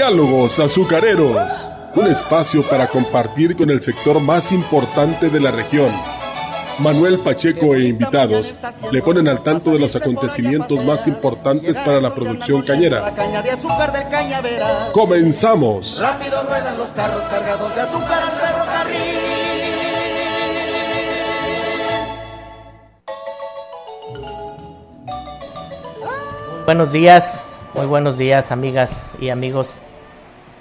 Diálogos Azucareros, un espacio para compartir con el sector más importante de la región. Manuel Pacheco e invitados le ponen al tanto de los acontecimientos más importantes para la producción cañera. ¡Comenzamos! Rápido ruedan los carros cargados de azúcar al ferrocarril. Buenos días, muy buenos días amigas y amigos.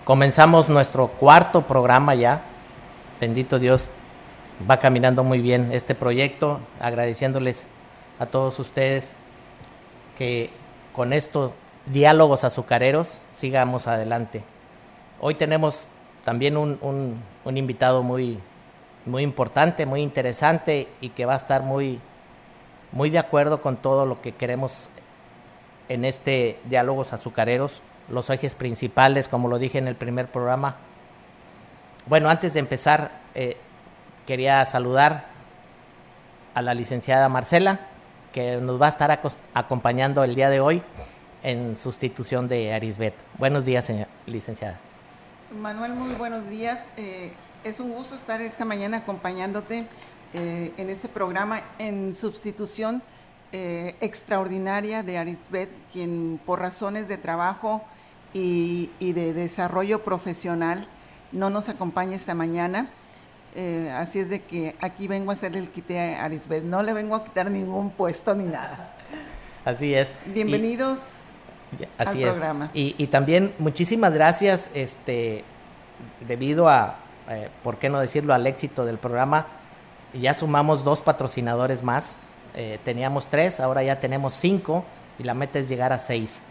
Comenzamos nuestro cuarto programa ya. Bendito Dios, va caminando muy bien este proyecto, agradeciéndoles a todos ustedes que con estos diálogos azucareros sigamos adelante. Hoy tenemos también un, invitado muy, muy importante, muy interesante y que va a estar muy, muy de acuerdo con todo lo que queremos en este Diálogos Azucareros, los ejes principales, como lo dije en el primer programa. Bueno, antes de empezar, eh, quería saludar a la licenciada Marcela, que nos va a estar acompañando el día de hoy en sustitución de Arisbet. Buenos días, señora licenciada. Manuel, muy buenos días. Eh, es un gusto estar esta mañana acompañándote eh, en este programa en sustitución extraordinaria de Arisbet, quien por razones de trabajo y, de desarrollo profesional no nos acompaña esta mañana. Eh, así es de que aquí vengo a hacerle el quite a Arisbet. No le vengo a quitar ningún puesto ni nada. Así es. Bienvenidos al programa. Y, también muchísimas gracias, este, debido a, eh, ¿por qué no decirlo?, al éxito del programa. Ya sumamos dos patrocinadores más eh, teníamos tres, ahora ya tenemos cinco y la meta es llegar a seis.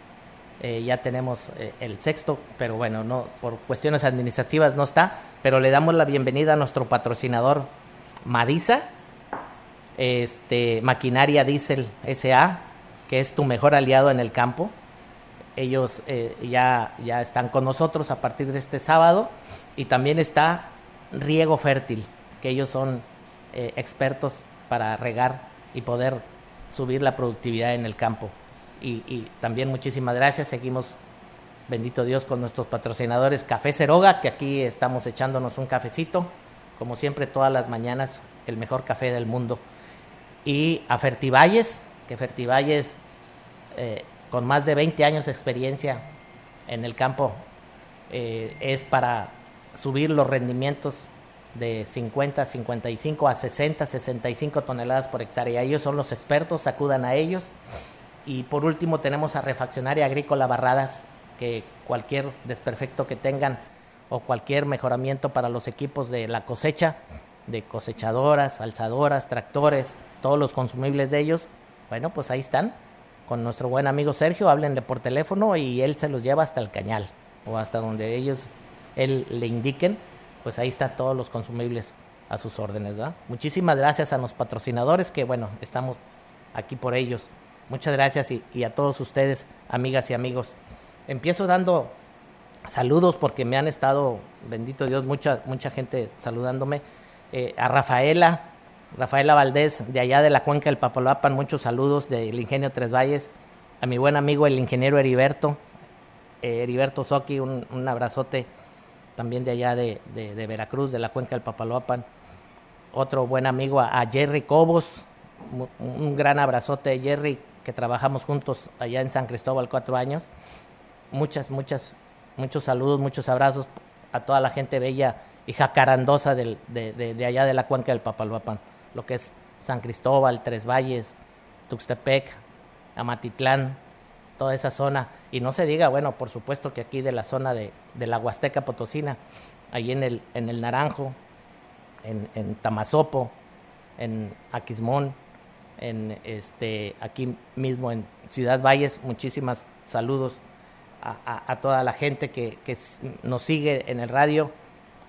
Eh, ya tenemos eh, el sexto, pero bueno, no por cuestiones administrativas no está, pero le damos la bienvenida a nuestro patrocinador Madisa, este, Maquinaria Diesel SA, que es tu mejor aliado en el campo. Ellos ya, ya están con nosotros a partir de este sábado y también está Riego Fértil, que ellos son expertos para regar y poder subir la productividad en el campo. Y, también muchísimas gracias, seguimos, bendito Dios, con nuestros patrocinadores Café Ceroga, que aquí estamos echándonos un cafecito, como siempre todas las mañanas, el mejor café del mundo. Y a Fertivalles, que Fertivalles, eh, con más de 20 años de experiencia en el campo, eh, es para subir los rendimientos de 50, 55 a 60, 65 toneladas por hectárea. Ellos son los expertos, acudan a ellos. Y por último tenemos a Refaccionaria Agrícola Barradas, que cualquier desperfecto que tengan o cualquier mejoramiento para los equipos de la cosecha, de cosechadoras, alzadoras, tractores, todos los consumibles de ellos, bueno, pues ahí están. Con nuestro buen amigo Sergio, háblenle por teléfono y él se los lleva hasta el cañal o hasta donde ellos, él le indiquen pues ahí están todos los consumibles a sus órdenes, ¿verdad? Muchísimas gracias a los patrocinadores que, bueno, estamos aquí por ellos. Muchas gracias y, a todos ustedes, amigas y amigos. Empiezo dando saludos porque me han estado, bendito Dios, mucha, mucha gente saludándome. Eh, a Rafaela, Rafaela Valdés, de allá de la cuenca del Papaloapan, muchos saludos del Ingenio Tres Valles. A mi buen amigo el ingeniero Heriberto, eh, Heriberto Soki, un, abrazote también de allá de, Veracruz, de la cuenca del Papaloapan. Otro buen amigo a, Jerry Cobos, un gran abrazote Jerry, que trabajamos juntos allá en San Cristóbal cuatro años. Muchas, muchas, muchos saludos, muchos abrazos a toda la gente bella y jacarandosa de, de, allá de la cuenca del Papaloapan, lo que es San Cristóbal, Tres Valles, Tuxtepec, Amatitlán, toda esa zona. Y no se diga, bueno, por supuesto que aquí de la zona de, la Huasteca Potosina, ahí en el, en el Naranjo, en, en Tamazopo, en Aquismón, en este, aquí mismo en Ciudad Valles, muchísimas saludos a, toda la gente que, nos sigue en el radio.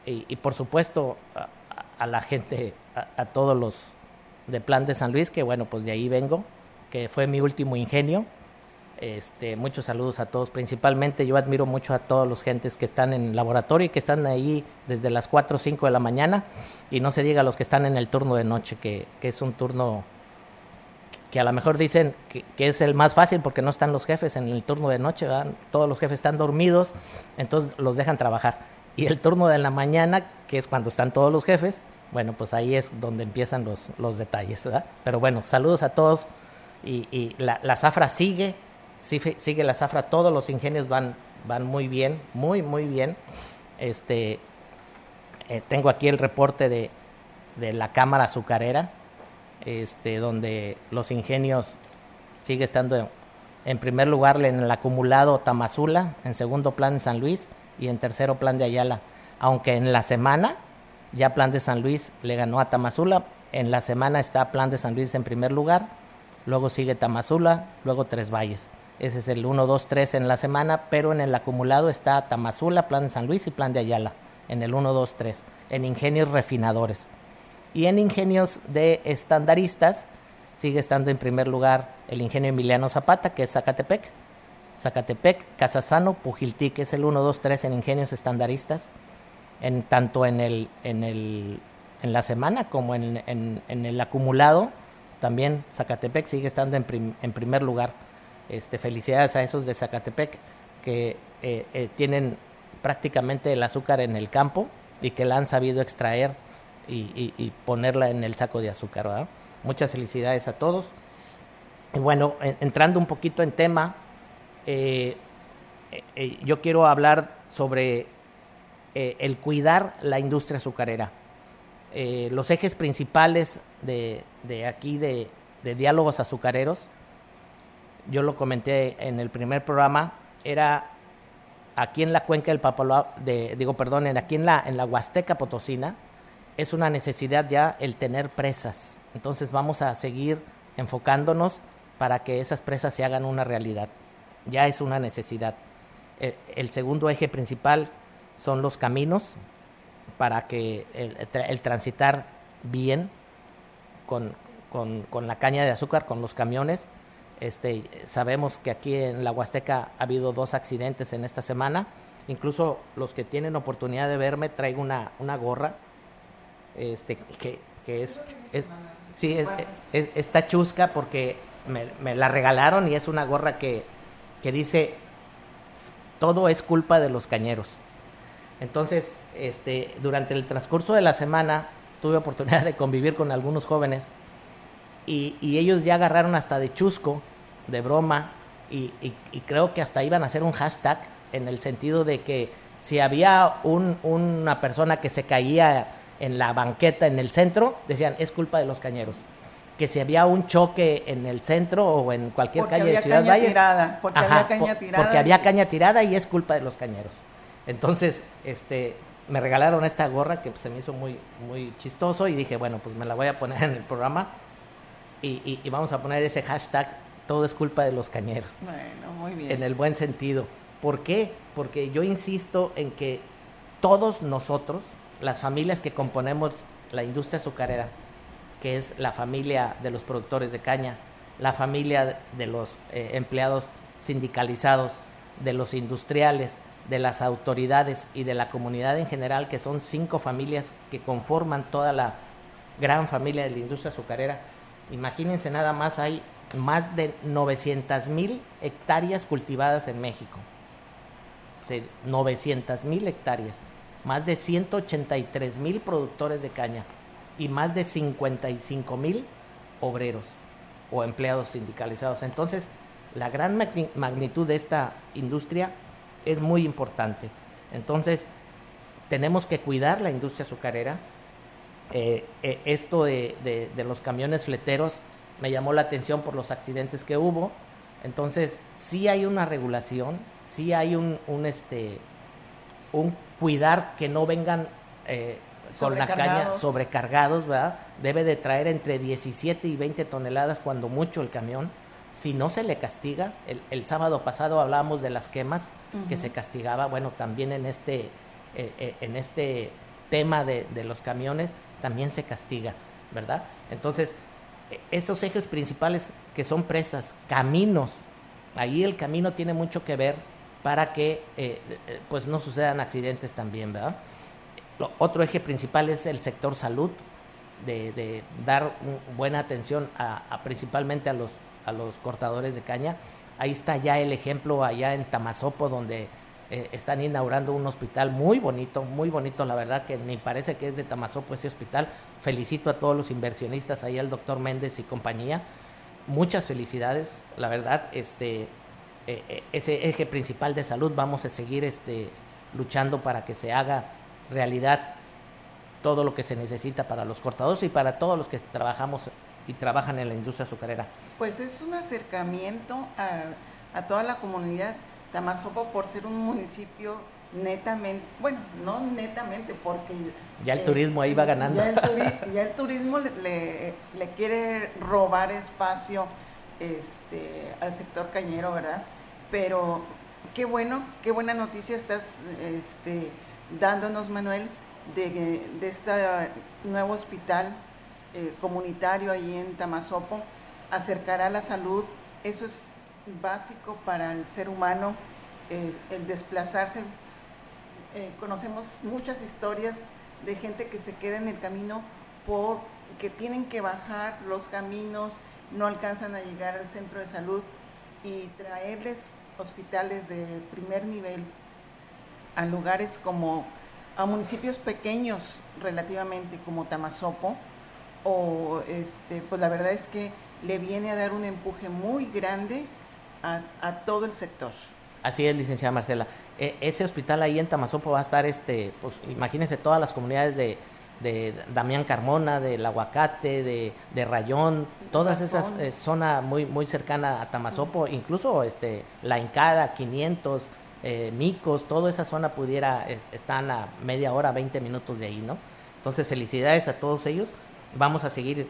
Y, por supuesto a, la gente, a, todos los de Plan de San Luis, que bueno, pues de ahí vengo, que fue mi último ingenio. Este, muchos saludos a todos, principalmente yo admiro mucho a todos los gentes que están en el laboratorio y que están ahí desde las 4 o 5 de la mañana. Y no se diga a los que están en el turno de noche, que, es un turno que a lo mejor dicen que, es el más fácil porque no están los jefes en el turno de noche, todos los jefes están dormidos, entonces los dejan trabajar. Y el turno de la mañana, que es cuando están todos los jefes, bueno, pues ahí es donde empiezan los, los detalles, ¿verdad? Pero bueno, saludos a todos y, la, la, zafra sigue, sigue la zafra, todos los ingenios van, van muy bien, muy, muy bien. Este, eh, tengo aquí el reporte de, de la Cámara Azucarera, este, donde los ingenios sigue estando en, primer lugar en el acumulado Tamazula, en segundo plan San Luis y en tercero plan de Ayala. Aunque en la semana ya plan de San Luis le ganó a Tamazula, en la semana está plan de San Luis en primer lugar, luego sigue Tamazula, luego Tres Valles. Ese es el 1, 2, 3 en la semana, pero en el acumulado está Tamazula, plan de San Luis y plan de Ayala, en el 1, 2, 3, en ingenios refinadores. Y en ingenios de estandaristas sigue estando en primer lugar el ingenio Emiliano Zapata, que es Zacatepec. Zacatepec, Casasano, Pujiltic, es el 1, 2, 3 en ingenios estandaristas, en, tanto en, el, en, el, en la semana como en, en, el acumulado. También Zacatepec sigue estando en, en primer lugar. Este, felicidades a esos de Zacatepec que eh, eh, tienen prácticamente el azúcar en el campo y que la han sabido extraer y, ponerla en el saco de azúcar. ¿verdad? Muchas felicidades a todos. Y bueno, entrando un poquito en tema, eh, eh, eh, yo quiero hablar sobre el cuidar la industria azucarera. los ejes principales de, aquí de, diálogos azucareros, yo lo comenté en el primer programa, era aquí en la cuenca del Papaloa, de, digo, perdón, aquí en la, en la Huasteca Potosina, es una necesidad ya el tener presas. Entonces vamos a seguir enfocándonos para que esas presas se hagan una realidad. Ya es una necesidad. E, el, segundo eje principal son los caminos para que el, transitar bien con, la caña de azúcar, con los camiones. Este, sabemos que aquí en la Huasteca ha habido dos accidentes en esta semana. Incluso los que tienen oportunidad de verme, traigo una, una gorra este, que, es, es, sí, es, está chusca porque me, la regalaron y es una gorra que, que dice, todo es culpa de los cañeros. Entonces, este, durante el transcurso de la semana tuve oportunidad de convivir con algunos jóvenes y, ellos ya agarraron hasta de chusco, de broma, y, creo que hasta iban a hacer un hashtag en el sentido de que si había un, una persona que se caía en la banqueta en el centro, decían, es culpa de los cañeros. Que si había un choque en el centro o en cualquier calle de Ciudad Valles. porque había caña tirada. Porque había caña tirada y es culpa de los cañeros. Entonces, este, me regalaron esta gorra que se me hizo muy, muy chistoso y dije, bueno, pues me la voy a poner en el programa y, y vamos a poner ese hashtag, todo es culpa de los cañeros. Bueno, muy bien. En el buen sentido. ¿Por qué? Porque yo insisto en que todos nosotros, las familias que componemos la industria azucarera, que es la familia de los productores de caña, la familia de los eh, empleados sindicalizados, de los industriales, de las autoridades y de la comunidad en general, que son cinco familias que conforman toda la gran familia de la industria azucarera. Imagínense nada más, hay más de 900 mil hectáreas cultivadas en México. 900 mil hectáreas más de 183 mil productores de caña y más de 55 mil obreros o empleados sindicalizados. Entonces, la gran magnitud de esta industria es muy importante. Entonces, tenemos que cuidar la industria azucarera. Eh, eh, esto de, los camiones fleteros me llamó la atención por los accidentes que hubo. Entonces, sí hay una regulación, sí hay un, un este, un cuidar que no vengan eh, con la caña sobrecargados, ¿verdad? Debe de traer entre 17 y 20 toneladas cuando mucho el camión. Si no se le castiga, el, sábado pasado hablábamos de las quemas que se castigaba, bueno, también en este, eh, eh, en este tema de, de los camiones también se castiga, ¿verdad? Entonces, e, esos ejes principales que son presas, caminos, ahí el camino tiene mucho que ver para que eh, eh, pues no sucedan accidentes también, ¿verdad? otro eje principal es el sector salud. de, dar buena atención a, principalmente a los, a los cortadores de caña. Ahí está ya el ejemplo allá en Tamazopo, donde eh, están inaugurando un hospital muy bonito, muy bonito, la verdad que ni parece que es de Tamazopo ese hospital. Felicito a todos los inversionistas, ahí al doctor Méndez y compañía. Muchas felicidades, la verdad, este, eh, eh, ese eje principal de salud vamos a seguir este, luchando para que se haga realidad todo lo que se necesita para los cortadores y para todos los que trabajamos y trabajan en la industria azucarera. Pues es un acercamiento a, a toda la comunidad. Tamazopo por ser un municipio netamente, bueno, no netamente porque... Ya el turismo ahí va ganando. Ya el, turismo le, le, quiere robar espacio este, al sector cañero, ¿verdad? Pero qué bueno, qué buena noticia estás este, dándonos, Manuel, de, de este nuevo hospital eh, comunitario ahí en Tamazopo. Acercará la salud, eso es básico para el ser humano, eh, el desplazarse. Eh, conocemos muchas historias de gente que se queda en el camino porque tienen que bajar los caminos, no alcanzan a llegar al centro de salud y traerles hospitales de primer nivel a lugares como a municipios pequeños relativamente como Tamazopo o este pues la verdad es que le viene a dar un empuje muy grande a, todo el sector. Así es, licenciada Marcela. E, ese hospital ahí en Tamazopo va a estar, este, pues imagínense todas las comunidades de, de Damián Carmona, del Aguacate, de, de Rayón, todas esas eh, zonas muy, muy cercana a Tamazopo, incluso este, La Encada, 500, eh, Micos, toda esa zona pudiera, eh, están a media hora, 20 minutos de ahí, ¿no? Entonces, felicidades a todos ellos. Vamos a seguir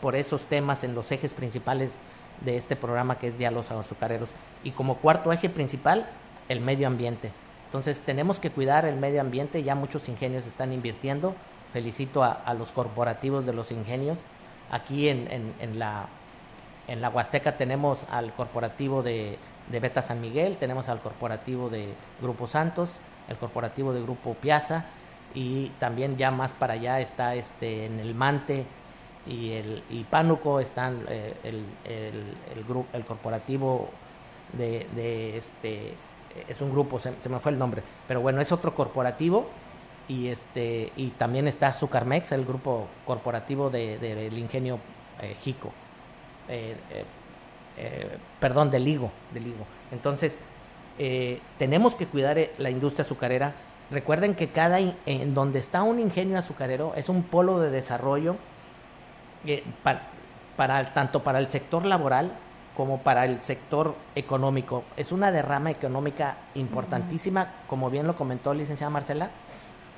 por esos temas en los ejes principales de este programa que es ya los azucareros. Y como cuarto eje principal, el medio ambiente. Entonces tenemos que cuidar el medio ambiente, ya muchos ingenios están invirtiendo. Felicito a, los corporativos de los ingenios. Aquí en, en, la, en la Huasteca tenemos al corporativo de, de Beta San Miguel, tenemos al corporativo de Grupo Santos, el corporativo de Grupo Piazza y también ya más para allá está este en el Mante y el y Pánuco están eh, el, el, grupo el corporativo de, de, este es un grupo se, me fue el nombre pero bueno es otro corporativo y este y también está Sucarmex el grupo corporativo del de, ingenio eh, Jico eh, perdón del Ligo del Ligo entonces tenemos que cuidar la industria azucarera recuerden que cada en donde está un ingenio azucarero es un polo de desarrollo eh, para, tanto para el sector laboral como para el sector económico. Es una derrama económica importantísima, como bien lo comentó licenciada Marcela.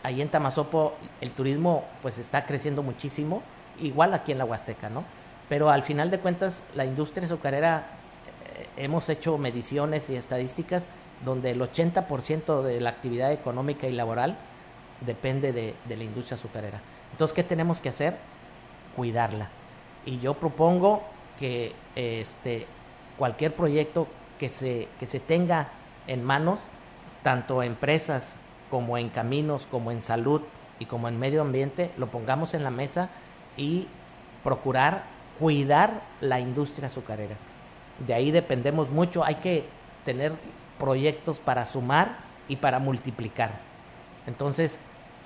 Ahí en Tamazopo el turismo pues está creciendo muchísimo, igual aquí en la Huasteca, ¿no? Pero al final de cuentas la industria azucarera, eh, hemos hecho mediciones y estadísticas donde el 80% de la actividad económica y laboral depende de, de la industria azucarera. Entonces, ¿qué tenemos que hacer? cuidarla. Y yo propongo que este, cualquier proyecto que se, que se tenga en manos, tanto empresas como en caminos, como en salud y como en medio ambiente, lo pongamos en la mesa y procurar cuidar la industria azucarera. De ahí dependemos mucho, hay que tener proyectos para sumar y para multiplicar. Entonces,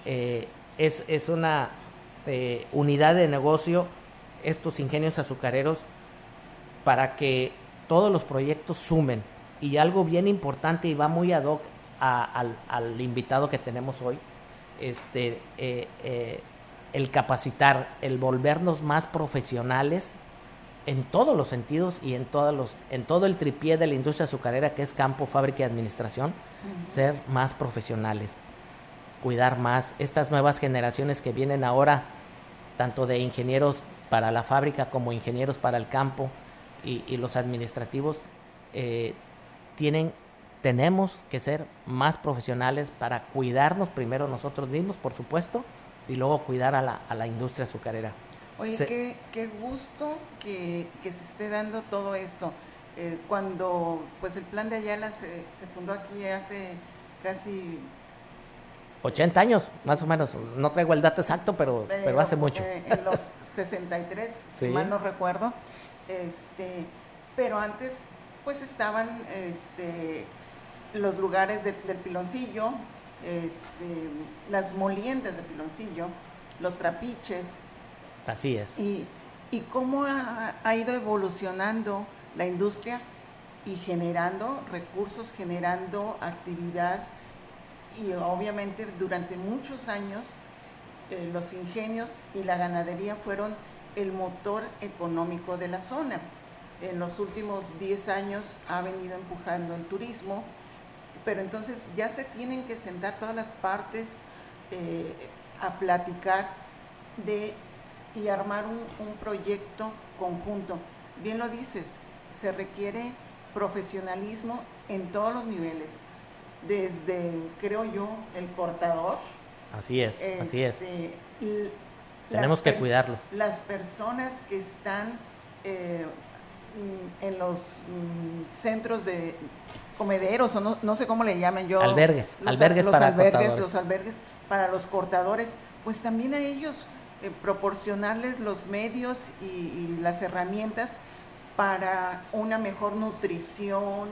eh, es, es, una, eh, unidad de negocio estos ingenios azucareros para que todos los proyectos sumen. Y algo bien importante y va muy ad hoc al, invitado que tenemos hoy, este, eh, eh, el capacitar, el volvernos más profesionales en todos los sentidos y en, todos los, en todo el tripié de la industria azucarera que es campo, fábrica y administración, ser más profesionales, cuidar más. Estas nuevas generaciones que vienen ahora tanto de ingenieros para la fábrica como ingenieros para el campo y, los administrativos, eh, tienen, tenemos que ser más profesionales para cuidarnos primero nosotros mismos, por supuesto, y luego cuidar a la, a la industria azucarera. Oye, qué, gusto que, se esté dando todo esto. Eh, cuando pues el plan de Ayala se, se fundó aquí hace casi 80 años, más o menos. No traigo el dato exacto, pero, pero, hace mucho. Eh, en los 63, si mal no recuerdo. Este, pero antes, pues estaban este, los lugares del piloncillo, este, las moliendas de piloncillo, los trapiches. Así es. Y, y cómo ha, ido evolucionando la industria y generando recursos, generando actividad y obviamente durante muchos años eh, los ingenios y la ganadería fueron el motor económico de la zona. En los últimos 10 años ha venido empujando el turismo, pero entonces ya se tienen que sentar todas las partes eh, a platicar de y armar un, proyecto conjunto. Bien lo dices, se requiere profesionalismo en todos los niveles, desde, creo yo, el cortador. Así es, así es. Este, Tenemos que cuidarlo. Las personas que están eh, en los mm, centros de comederos, o no, sé cómo le llaman yo. Albergues, albergues para albergues, Los albergues para los cortadores, pues también a ellos eh, proporcionarles los medios y, las herramientas para una mejor nutrición,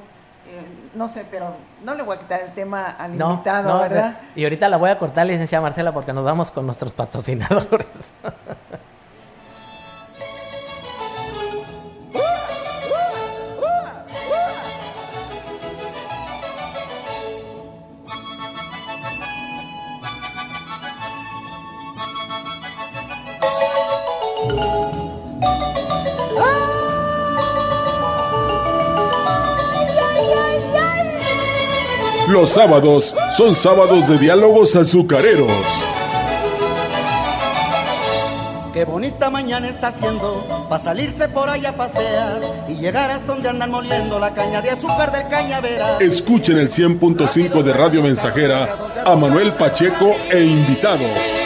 eh, no sé, pero no le voy a quitar el tema al invitado, ¿verdad? Y ahorita la voy a cortar, licenciada Marcela, porque nos vamos con nuestros patrocinadores. Los sábados son sábados de diálogos azucareros. Qué bonita mañana está haciendo para salirse por allá a pasear y llegar hasta donde andan moliendo la caña de azúcar del cañavera. Escuchen el 100.5 de Radio Mensajera a Manuel Pacheco e invitados.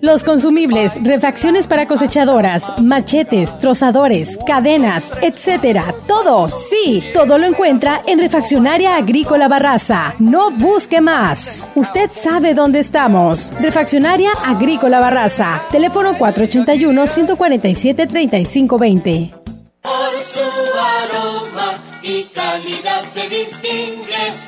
los consumibles, refacciones para cosechadoras, machetes, trozadores, cadenas, etcétera. Todo, sí, todo lo encuentra en Refaccionaria Agrícola Barraza. No busque más. Usted sabe dónde estamos. Refaccionaria Agrícola Barraza. Teléfono 481 147 3520. Por su aroma y calidad se distingue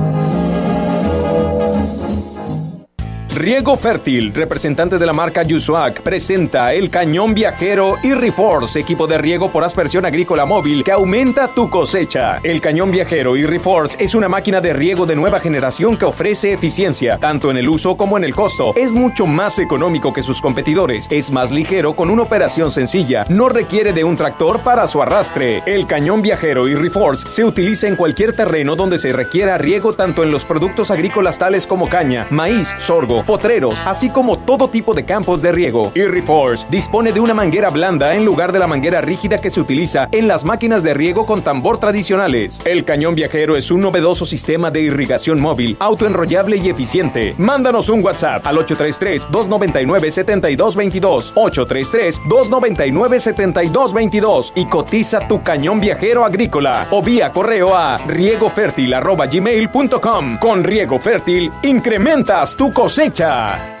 Riego Fértil, representante de la marca Yusuac, presenta el cañón viajero y Reforce, equipo de riego por aspersión agrícola móvil que aumenta tu cosecha. El cañón viajero y Reforce es una máquina de riego de nueva generación que ofrece eficiencia, tanto en el uso como en el costo. Es mucho más económico que sus competidores, es más ligero con una operación sencilla, no requiere de un tractor para su arrastre. El cañón viajero y Reforce se utiliza en cualquier terreno donde se requiera riego tanto en los productos agrícolas tales como caña, maíz, sorgo, potreros, así como todo tipo de campos de riego. Irriforce dispone de una manguera blanda en lugar de la manguera rígida que se utiliza en las máquinas de riego con tambor tradicionales. El cañón viajero es un novedoso sistema de irrigación móvil, autoenrollable y eficiente. Mándanos un WhatsApp al 833-299-7222, 833-299-7222 y cotiza tu cañón viajero agrícola o vía correo a riegofertil.gmail.com. Con Riego Fértil, incrementas tu cosecha. Cintia.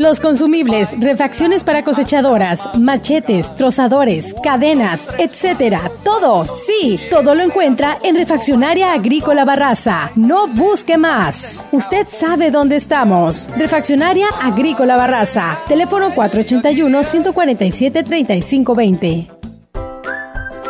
Los consumibles, refacciones para cosechadoras, machetes, trozadores, cadenas, etcétera. Todo, sí, todo lo encuentra en Refaccionaria Agrícola Barraza. No busque más. Usted sabe dónde estamos. Refaccionaria Agrícola Barraza. Teléfono 481 147 3520.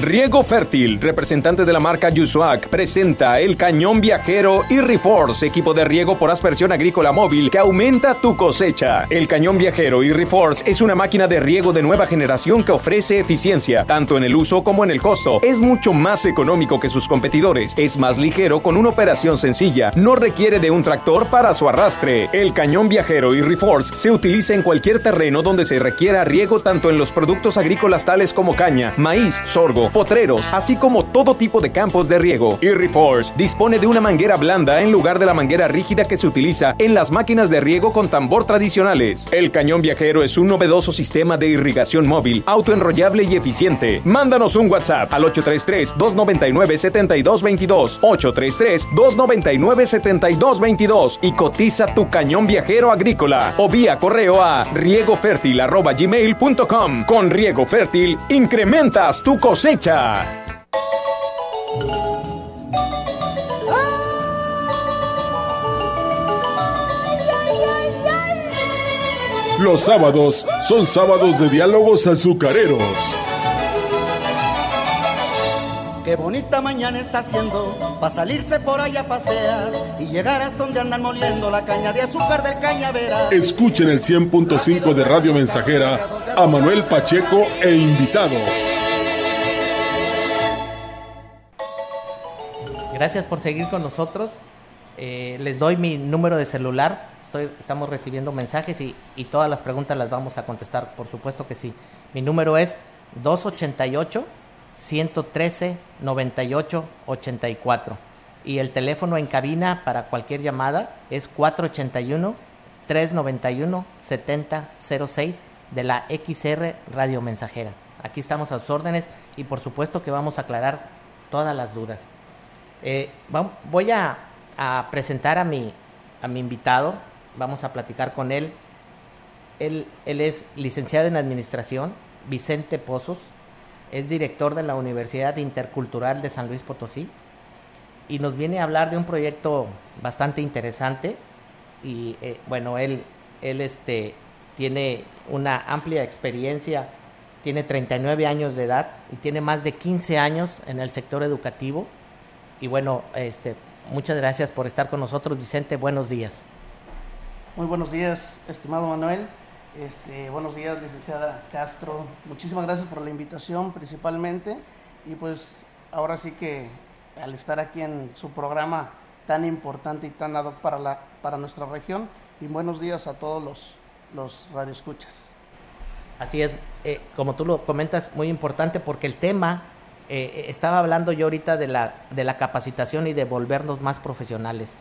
Riego Fértil, representante de la marca Yusuac, presenta el cañón viajero Irriforce, equipo de riego por aspersión agrícola móvil que aumenta tu cosecha. El cañón viajero Irriforce es una máquina de riego de nueva generación que ofrece eficiencia, tanto en el uso como en el costo. Es mucho más económico que sus competidores, es más ligero con una operación sencilla, no requiere de un tractor para su arrastre. El cañón viajero Irriforce se utiliza en cualquier terreno donde se requiera riego tanto en los productos agrícolas tales como caña, maíz, sorgo, potreros, así como todo tipo de campos de riego. Irriforce dispone de una manguera blanda en lugar de la manguera rígida que se utiliza en las máquinas de riego con tambor tradicionales. El cañón viajero es un novedoso sistema de irrigación móvil, autoenrollable y eficiente. Mándanos un WhatsApp al 833-299-7222, 833-299-7222 y cotiza tu cañón viajero agrícola o vía correo a riegofertil.gmail.com. Con Riego Fértil, incrementas tu cosecha. Los sábados son sábados de diálogos azucareros. Qué bonita mañana está haciendo para salirse por allá a pasear y llegar hasta donde andan moliendo la caña de azúcar del cañavera. Escuchen el 100.5 de Radio Mensajera a Manuel Pacheco e invitados. Gracias por seguir con nosotros. Eh, les doy mi número de celular. Estoy, estamos recibiendo mensajes y, y, todas las preguntas las vamos a contestar. Por supuesto que sí. Mi número es 288 113 98 84. Y el teléfono en cabina para cualquier llamada es 481 391 7006 de la XR Radio Mensajera. Aquí estamos a sus órdenes y por supuesto que vamos a aclarar todas las dudas. Eh, voy a, presentar a mi, invitado, vamos a platicar con él. él. Es licenciado en Administración, Vicente Pozos, es director de la Universidad Intercultural de San Luis Potosí. Y nos viene a hablar de un proyecto bastante interesante. Y eh, bueno, él, él este, tiene una amplia experiencia, tiene 39 años de edad y tiene más de 15 años en el sector educativo y bueno, este, muchas gracias por estar con nosotros, Vicente. Buenos días. Muy buenos días, estimado Manuel. Este, buenos días, licenciada Castro. Muchísimas gracias por la invitación principalmente. Y pues ahora sí que al estar aquí en su programa tan importante y tan ad hoc para, la, para nuestra región. Y buenos días a todos los, los radioescuchas. Así es, eh, como tú lo comentas, muy importante porque el tema eh, estaba hablando yo ahorita de la, de la capacitación y de volvernos más profesionales.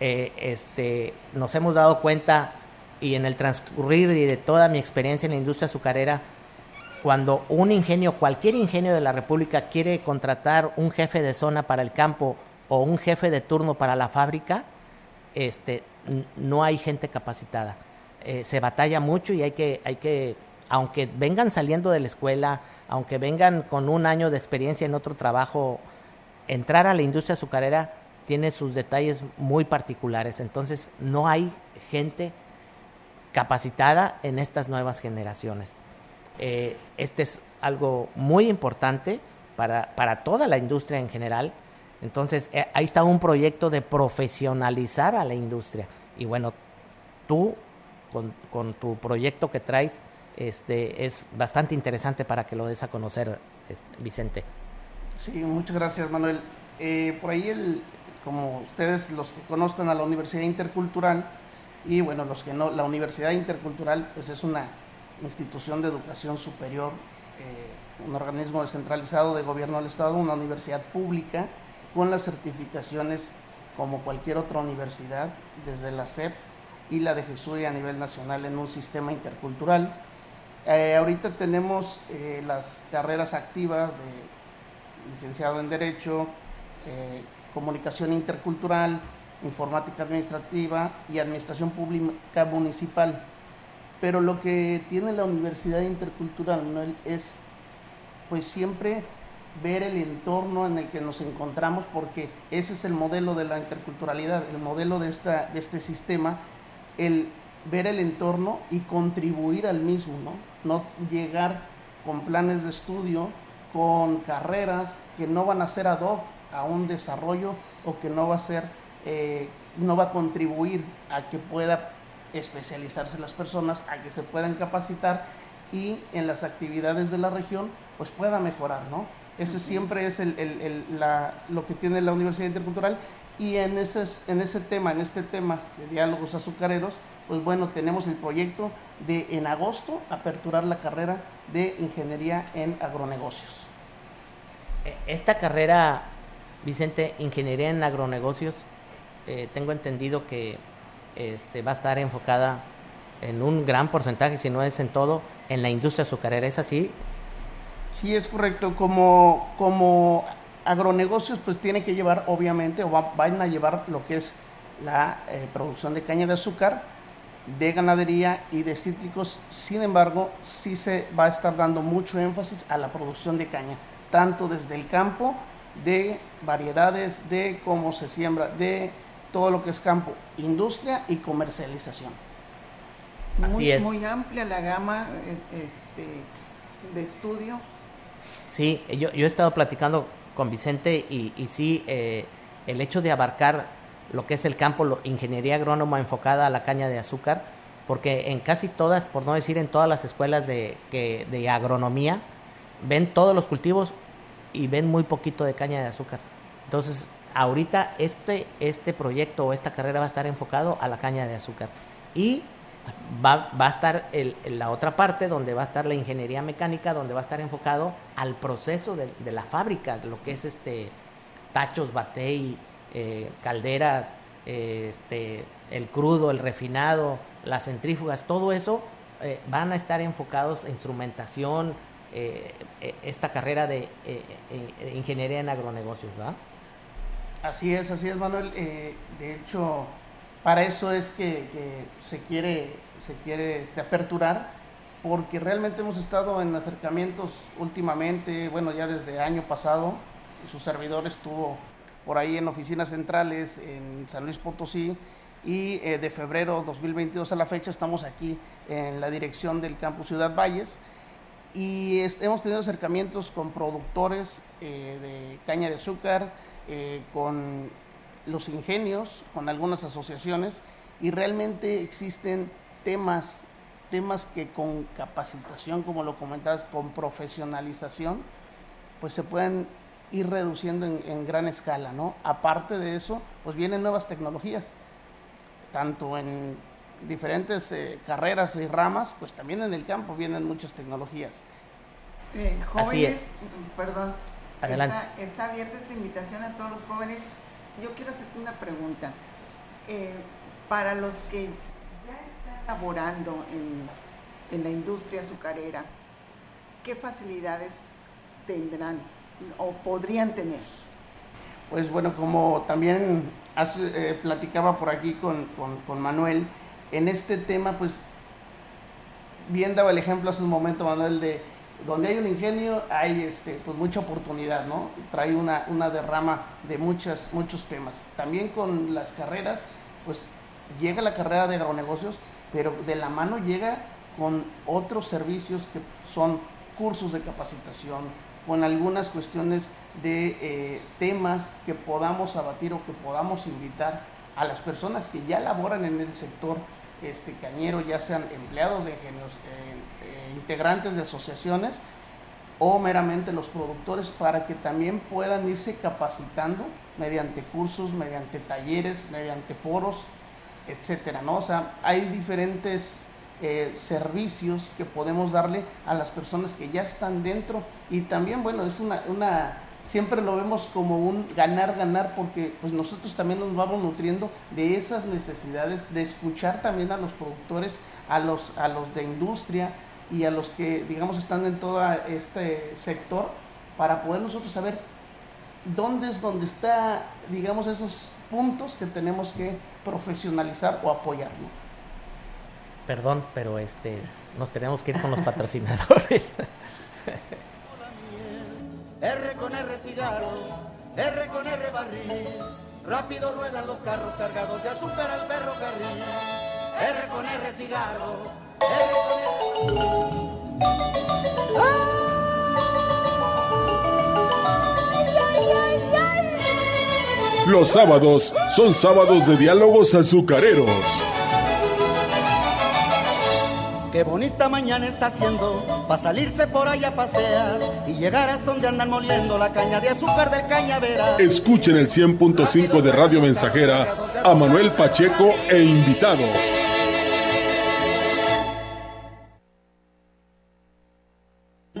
Eh, este, nos hemos dado cuenta y en el transcurrir y de toda mi experiencia en la industria azucarera, cuando un ingenio, cualquier ingenio de la República quiere contratar un jefe de zona para el campo o un jefe de turno para la fábrica, este, no hay gente capacitada. Eh, se batalla mucho y hay que, hay que, aunque vengan saliendo de la escuela, aunque vengan con un año de experiencia en otro trabajo, entrar a la industria azucarera tiene sus detalles muy particulares. Entonces, no hay gente capacitada en estas nuevas generaciones. Eh, este es algo muy importante para, para, toda la industria en general. Entonces, eh, ahí está un proyecto de profesionalizar a la industria. Y bueno, tú, con, con, tu proyecto que traes, este, es bastante interesante para que lo des a conocer, este, Vicente. Sí, muchas gracias, Manuel. Eh, por ahí, el, como ustedes, los que conozcan a la Universidad Intercultural, y bueno, los que no, la Universidad Intercultural pues es una institución de educación superior, eh, un organismo descentralizado de gobierno del Estado, una universidad pública con las certificaciones como cualquier otra universidad, desde la SEP y la de Jesús a nivel nacional en un sistema intercultural. Eh, ahorita tenemos eh, las carreras activas de licenciado en Derecho, Comunicación Intercultural, Informática Administrativa y Administración Pública Municipal. Pero lo que tiene la Universidad Intercultural es pues siempre ver el entorno en el que nos encontramos porque ese es el modelo de la interculturalidad, el modelo de, esta, de este sistema, el ver el entorno y contribuir al mismo, ¿no? No llegar con planes de estudio, con carreras que no van a ser ad hoc a un desarrollo o que no va a ser, eh, no va a contribuir a que pueda especializarse las personas, a que se puedan capacitar y en las actividades de la región pues pueda mejorar, ¿no? Ese siempre es el, el, la, lo que tiene la Universidad Intercultural y en ese, en ese tema, en este tema de diálogos azucareros, pues bueno, tenemos el proyecto de en agosto aperturar la carrera de Ingeniería en Agronegocios. E, esta carrera, Vicente, Ingeniería en Agronegocios, eh, tengo entendido que este, va a estar enfocada en un gran porcentaje, si no es en todo, en la industria azucarera. ¿Es así? Sí, es correcto. Como, como agronegocios, pues tiene que llevar, obviamente, o van a llevar lo que es la eh, producción de caña de azúcar, de ganadería y de cítricos. Sin embargo, sí se va a estar dando mucho énfasis a la producción de caña, tanto desde el campo, de variedades, de cómo se siembra, de todo lo que es campo, industria y comercialización. Muy, Así es. muy amplia la gama eh, este, de estudio. Sí, yo, yo he estado platicando con Vicente y, y sí, eh, el hecho de abarcar lo que es el campo, ingeniería agrónoma enfocada a la caña de azúcar, porque en casi todas, por no decir en todas las escuelas de, de agronomía, ven todos los cultivos y ven muy poquito de caña de azúcar. Entonces, ahorita este, este proyecto o esta carrera va a estar enfocado a la caña de azúcar. Y va, va a estar la otra parte donde va a estar la ingeniería mecánica, donde va a estar enfocado al proceso de, de la fábrica, lo que es este tachos, batey, eh, calderas, eh, este, el crudo, el refinado, las centrífugas, todo eso eh, van a estar enfocados a instrumentación, eh, esta carrera de eh, ingeniería en agronegocios, ¿verdad? Así es, así es, Manuel. de hecho, para eso es que, que se quiere, se quiere este, aperturar, porque realmente hemos estado en acercamientos últimamente, bueno, ya desde año pasado, su servidor estuvo por ahí en oficinas centrales en San Luis Potosí y eh, de febrero 2022 a la fecha estamos aquí en la dirección del campus Ciudad Valles y hemos tenido acercamientos con productores eh, de caña de azúcar, eh, con los ingenios, con algunas asociaciones y realmente existen temas, temas que con capacitación, como lo comentabas, con profesionalización, pues se pueden ir reduciendo en, en, gran escala, ¿no? Aparte de eso, pues vienen nuevas tecnologías, tanto en diferentes eh, carreras y ramas, pues también en el campo vienen muchas tecnologías. Eh, jóvenes, Así es. perdón, Adelante. Está, está, abierta esta invitación a todos los jóvenes. Yo quiero hacerte una pregunta. Eh, para los que ya están laborando en, en la industria azucarera, ¿qué facilidades tendrán o podrían tener? Pues bueno, como también eh, platicaba por aquí con, con, Manuel, en este tema, pues bien daba el ejemplo hace un momento, Manuel, de donde hay un ingenio hay este, pues mucha oportunidad, ¿no? Trae una, una derrama de muchas, muchos temas. También con las carreras, pues llega la carrera de agronegocios, pero de la mano llega con otros servicios que son cursos de capacitación, con algunas cuestiones de eh, temas que podamos abatir o que podamos invitar a las personas que ya laboran en el sector este, cañero, ya sean empleados de ingenios, eh, integrantes de asociaciones o meramente los productores para que también puedan irse capacitando mediante cursos, mediante talleres, mediante foros, etcétera, ¿no? O sea, hay diferentes eh, servicios que podemos darle a las personas que ya están dentro y también, bueno, es una, una siempre lo vemos como un ganar, ganar, porque pues nosotros también nos vamos nutriendo de esas necesidades, de escuchar también a los productores, a los, a los de industria y a los que, digamos, están en todo este sector, para poder nosotros saber dónde es donde está, digamos, esos puntos que tenemos que profesionalizar o apoyar. Perdón, pero este, nos tenemos que ir con los patrocinadores. R con R cigarro, R con R barril. Rápido ruedan los carros cargados de azúcar al ferrocarril. R con R cigarro, R con R. Los sábados son sábados de diálogos azucareros Qué bonita mañana está haciendo para salirse por allá a pasear y llegar hasta donde andan moliendo la caña de azúcar del cañavera. Escuchen el 100.5 de Radio Mensajera a Manuel Pacheco e invitados.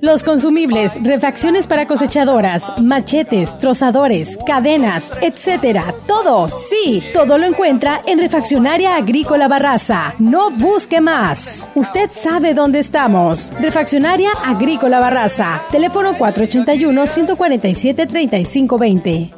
los consumibles, refacciones para cosechadoras, machetes, trozadores, cadenas, etcétera. Todo, sí, todo lo encuentra en Refaccionaria Agrícola Barraza. No busque más. Usted sabe dónde estamos. Refaccionaria Agrícola Barraza. Teléfono 481 147 3520.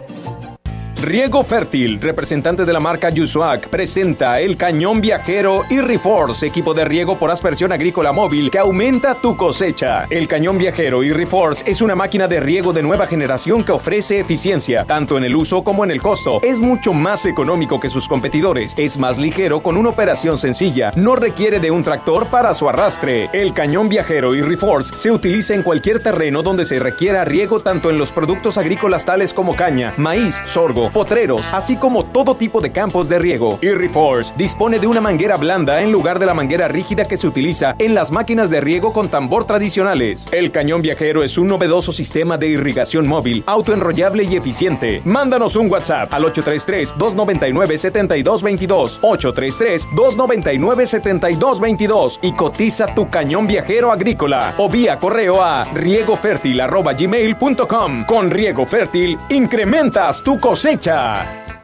Riego Fértil, representante de la marca Yusuac, presenta el cañón viajero y Reforce, equipo de riego por aspersión agrícola móvil que aumenta tu cosecha. El cañón viajero y Reforce es una máquina de riego de nueva generación que ofrece eficiencia, tanto en el uso como en el costo. Es mucho más económico que sus competidores, es más ligero con una operación sencilla, no requiere de un tractor para su arrastre. El cañón viajero y Reforce se utiliza en cualquier terreno donde se requiera riego tanto en los productos agrícolas tales como caña, maíz, sorgo, potreros, así como todo tipo de campos de riego. Irriforce dispone de una manguera blanda en lugar de la manguera rígida que se utiliza en las máquinas de riego con tambor tradicionales. El cañón viajero es un novedoso sistema de irrigación móvil, autoenrollable y eficiente. Mándanos un WhatsApp al 833-299-7222, 833-299-7222 y cotiza tu cañón viajero agrícola o vía correo a riegofértil.gmail.com. Con Riego Fértil, incrementas tu cosecha. escucha.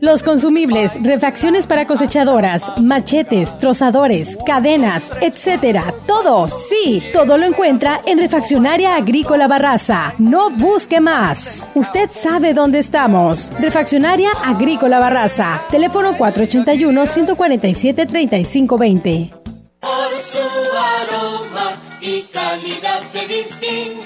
Los consumibles, refacciones para cosechadoras, machetes, trozadores, cadenas, etcétera. Todo, sí, todo lo encuentra en Refaccionaria Agrícola Barraza. No busque más. Usted sabe dónde estamos. Refaccionaria Agrícola Barraza. Teléfono 481 147 3520. Por su aroma y calidad se distingue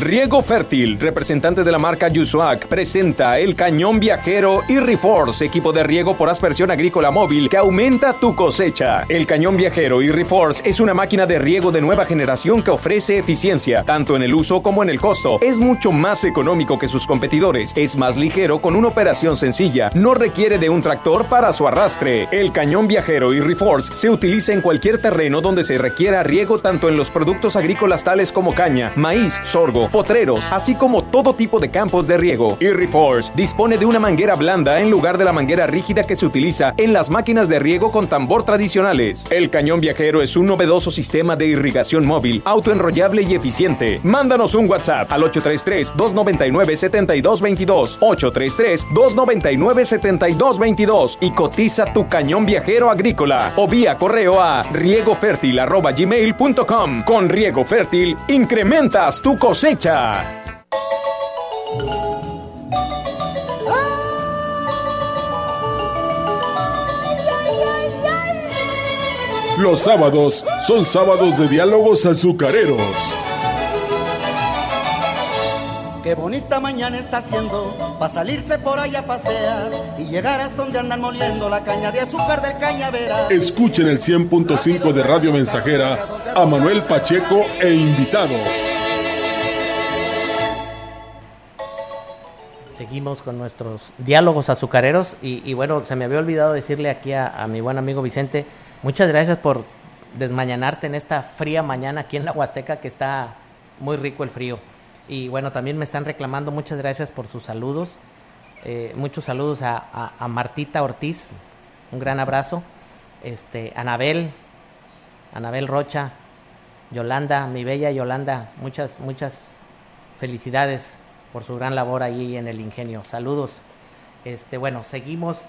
Riego Fértil, representante de la marca Yusuac, presenta el cañón viajero y Reforce, equipo de riego por aspersión agrícola móvil que aumenta tu cosecha. El cañón viajero y Reforce es una máquina de riego de nueva generación que ofrece eficiencia, tanto en el uso como en el costo. Es mucho más económico que sus competidores, es más ligero con una operación sencilla, no requiere de un tractor para su arrastre. El cañón viajero y Reforce se utiliza en cualquier terreno donde se requiera riego tanto en los productos agrícolas tales como caña, maíz, sorgo, potreros, así como todo tipo de campos de riego. Irriforce dispone de una manguera blanda en lugar de la manguera rígida que se utiliza en las máquinas de riego con tambor tradicionales. El cañón viajero es un novedoso sistema de irrigación móvil, autoenrollable y eficiente. Mándanos un WhatsApp al 833-299-7222, 833-299-7222 y cotiza tu cañón viajero agrícola o vía correo a riegofértil.gmail.com. Con Riego Fértil, incrementas tu cosecha. Los sábados son sábados de diálogos azucareros. Qué bonita mañana está haciendo para salirse por allá a pasear y llegar hasta donde andan moliendo la caña de azúcar del cañavera. Escuchen el 100.5 de Radio Mensajera a Manuel Pacheco e invitados. Con nuestros diálogos azucareros y, bueno, se me había olvidado decirle aquí a, mi buen amigo Vicente, muchas gracias por desmañanarte en esta fría mañana aquí en la Huasteca que está muy rico el frío. Y bueno, también me están reclamando, muchas gracias por sus saludos. Eh, muchos saludos a, Martita Ortiz, un gran abrazo. Este, Anabel, Anabel Rocha, Yolanda, mi bella Yolanda, muchas, muchas felicidades por su gran labor ahí en el ingenio. Saludos. Este, bueno, seguimos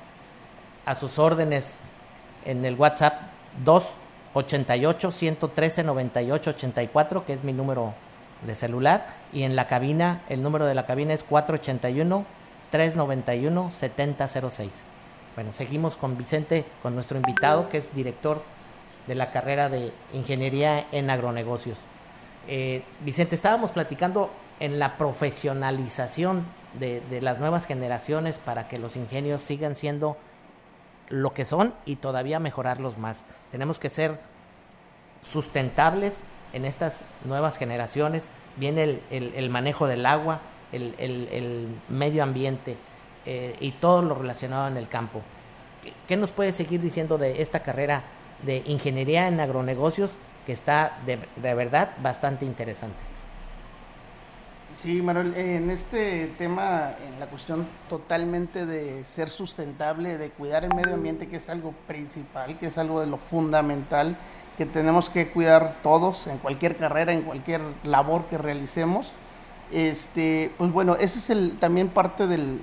a sus órdenes en el WhatsApp 288 113 98 84, que es mi número de celular, y en la cabina, el número de la cabina es 481 391 7006. Bueno, seguimos con Vicente, con nuestro invitado, que es director de la carrera de Ingeniería en Agronegocios. Eh, Vicente, estábamos platicando en la profesionalización de, las nuevas generaciones para que los ingenios sigan siendo lo que son y todavía mejorarlos más. Tenemos que ser sustentables en estas nuevas generaciones. Viene el, manejo del agua, el, medio ambiente eh, y todo lo relacionado en el campo. ¿Qué, nos puede seguir diciendo de esta carrera de ingeniería en agronegocios que está de verdad bastante interesante? Sí, Manuel, en este tema, en la cuestión totalmente de ser sustentable, de cuidar el medio ambiente, que es algo principal, que es algo de lo fundamental, que tenemos que cuidar todos en cualquier carrera, en cualquier labor que realicemos. Este, pues bueno, ese es el, también parte del,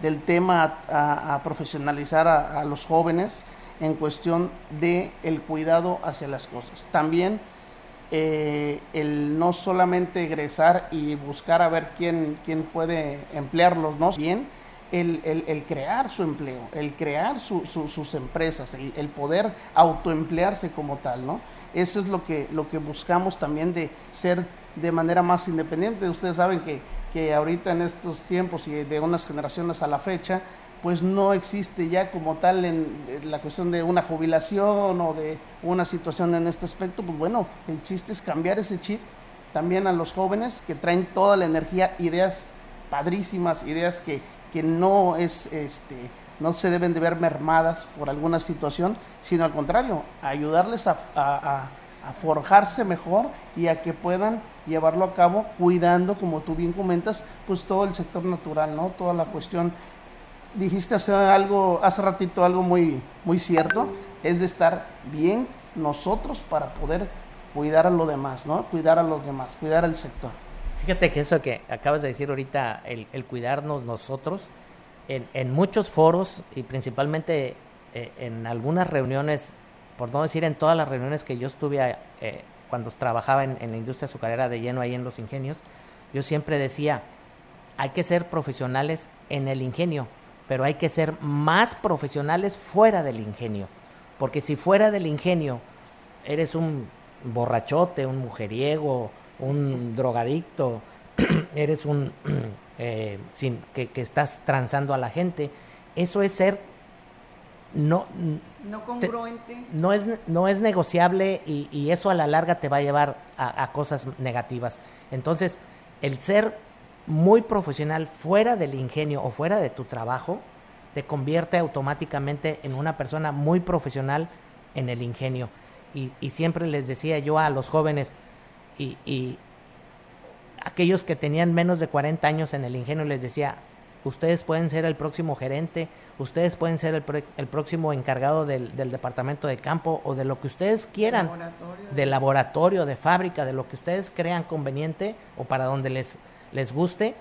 del, tema a, profesionalizar a, a, los jóvenes en cuestión de el cuidado hacia las cosas. También eh, el no solamente egresar y buscar a ver quién, quién puede emplearlos, ¿no? Bien, el, el, crear su empleo, el crear sus empresas, el, el, poder autoemplearse como tal, ¿no? Eso es lo que, lo que buscamos también de ser de manera más independiente. Ustedes saben que, que ahorita en estos tiempos y de unas generaciones a la fecha, pues no existe ya como tal en, la cuestión de una jubilación o de una situación en este aspecto, pues bueno, el chiste es cambiar ese chip también a los jóvenes que traen toda la energía, ideas padrísimas, ideas que, que no es este no se deben de ver mermadas por alguna situación, sino al contrario, ayudarles a, a, forjarse mejor y a que puedan llevarlo a cabo cuidando, como tú bien comentas, pues todo el sector natural, ¿no? Toda la cuestión dijiste hace algo, hace ratito algo muy, muy cierto, es de estar bien nosotros para poder cuidar a los demás, ¿no? Cuidar a los demás, cuidar al sector. Fíjate que eso que acabas de decir ahorita, el, cuidarnos nosotros, en, muchos foros y principalmente eh, en algunas reuniones, por no decir en todas las reuniones que yo estuve eh, cuando trabajaba en, en la industria azucarera de lleno ahí en los ingenios, yo siempre decía, hay que ser profesionales en el ingenio, pero hay que ser más profesionales fuera del ingenio. Porque si fuera del ingenio eres un borrachote, un mujeriego, un drogadicto, eres un eh, sin, que, estás transando a la gente, eso es ser no no congruente no es no es negociable y, eso a la larga te va a llevar a, a cosas negativas entonces el ser muy profesional fuera del ingenio o fuera de tu trabajo, te convierte automáticamente en una persona muy profesional en el ingenio. Y, siempre les decía yo a los jóvenes y, y, aquellos que tenían menos de 40 años en el ingenio, les decía, ustedes pueden ser el próximo gerente, ustedes pueden ser el, el próximo encargado del, del, departamento de campo o de lo que ustedes quieran, de laboratorio, de fábrica, de lo que ustedes crean conveniente o para donde les les guste,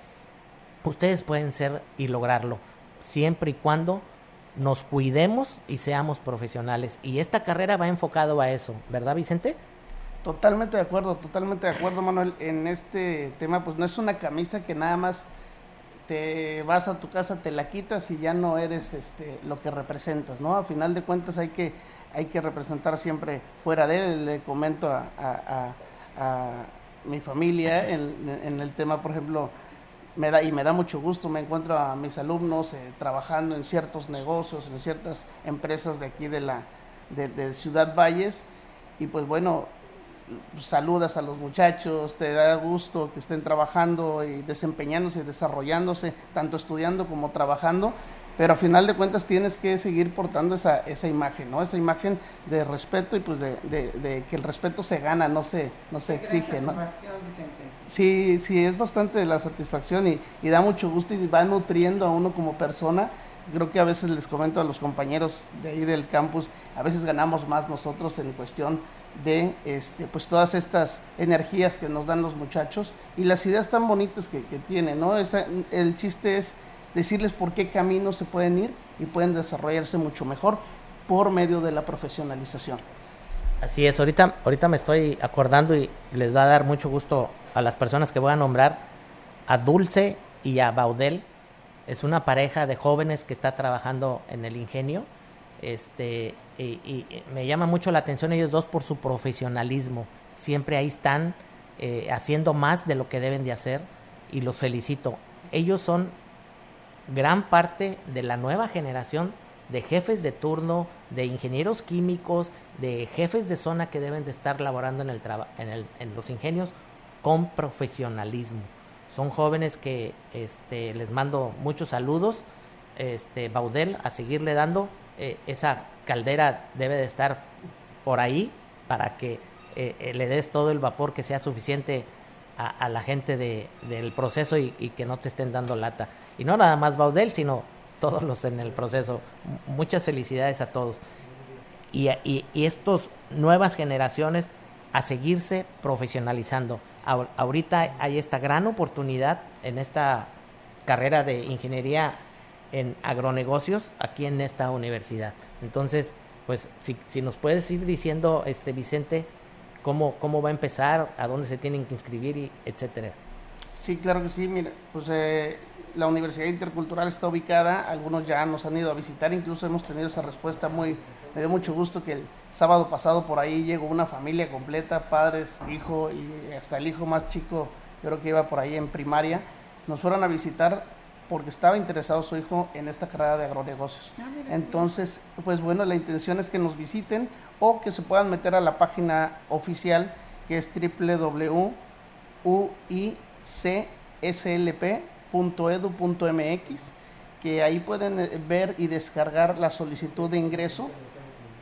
ustedes pueden ser y lograrlo, siempre y cuando nos cuidemos y seamos profesionales. Y esta carrera va enfocado a eso, ¿verdad Vicente? Totalmente de acuerdo, totalmente de acuerdo Manuel. En este tema pues no es una camisa que nada más te vas a tu casa, te la quitas y ya no eres este, lo que representas, ¿no? A final de cuentas hay que, hay que representar siempre fuera de él. Le comento a mi familia en, el tema, por ejemplo, me da, y me da mucho gusto, me encuentro a mis alumnos eh, trabajando en ciertos negocios, en ciertas empresas de aquí de la de, Ciudad Valles, y pues bueno, saludas a los muchachos, te da gusto que estén trabajando y desempeñándose, desarrollándose, tanto estudiando como trabajando, pero a final de cuentas tienes que seguir portando esa, esa imagen, ¿no? Esa imagen de respeto y pues de, de, que el respeto se gana, no se, no se exige, ¿no? Sí, sí, es bastante la satisfacción y, y, da mucho gusto y va nutriendo a uno como persona. Creo que a veces les comento a los compañeros de ahí del campus, a veces ganamos más nosotros en cuestión de este, pues todas estas energías que nos dan los muchachos y las ideas tan bonitas que, que tienen, ¿no? Esa, el chiste es decirles por qué caminos se pueden ir y pueden desarrollarse mucho mejor por medio de la profesionalización. Así es, ahorita, ahorita me estoy acordando y les va a dar mucho gusto a las personas que voy a nombrar, a Dulce y a Baudel. Es una pareja de jóvenes que está trabajando en el ingenio. Este, y, me llama mucho la atención ellos dos por su profesionalismo. Siempre ahí están eh, haciendo más de lo que deben de hacer y los felicito. Ellos son gran parte de la nueva generación de jefes de turno, de ingenieros químicos, de jefes de zona que deben de estar laborando en, el en, el, en los ingenios con profesionalismo. Son jóvenes que este, les mando muchos saludos. Este, Baudel, a seguirle dando. Eh, esa caldera debe de estar por ahí para que eh, eh, le des todo el vapor que sea suficiente a, la gente de, del proceso y, y que no te estén dando lata. Y no nada más Baudel, sino todos los en el proceso. Muchas felicidades a todos. Y, y, y estas nuevas generaciones a seguirse profesionalizando. Ahorita hay esta gran oportunidad en esta carrera de ingeniería en agronegocios aquí en esta universidad. Entonces, pues si, si nos puedes ir diciendo, este Vicente, cómo, cómo va a empezar, a dónde se tienen que inscribir, y etcétera. Sí, claro que sí. Mira, pues eh, la Universidad Intercultural está ubicada, algunos ya nos han ido a visitar, incluso hemos tenido esa respuesta muy, me dio mucho gusto que el sábado pasado por ahí llegó una familia completa, padres, hijo y hasta el hijo más chico, yo creo que iba por ahí en primaria, nos fueron a visitar porque estaba interesado su hijo en esta carrera de agronegocios. Ah, Entonces, pues bueno, la intención es que nos visiten o que se puedan meter a la página oficial que es www.uicslp.edu.mx, que ahí pueden eh, ver y descargar la solicitud de ingreso.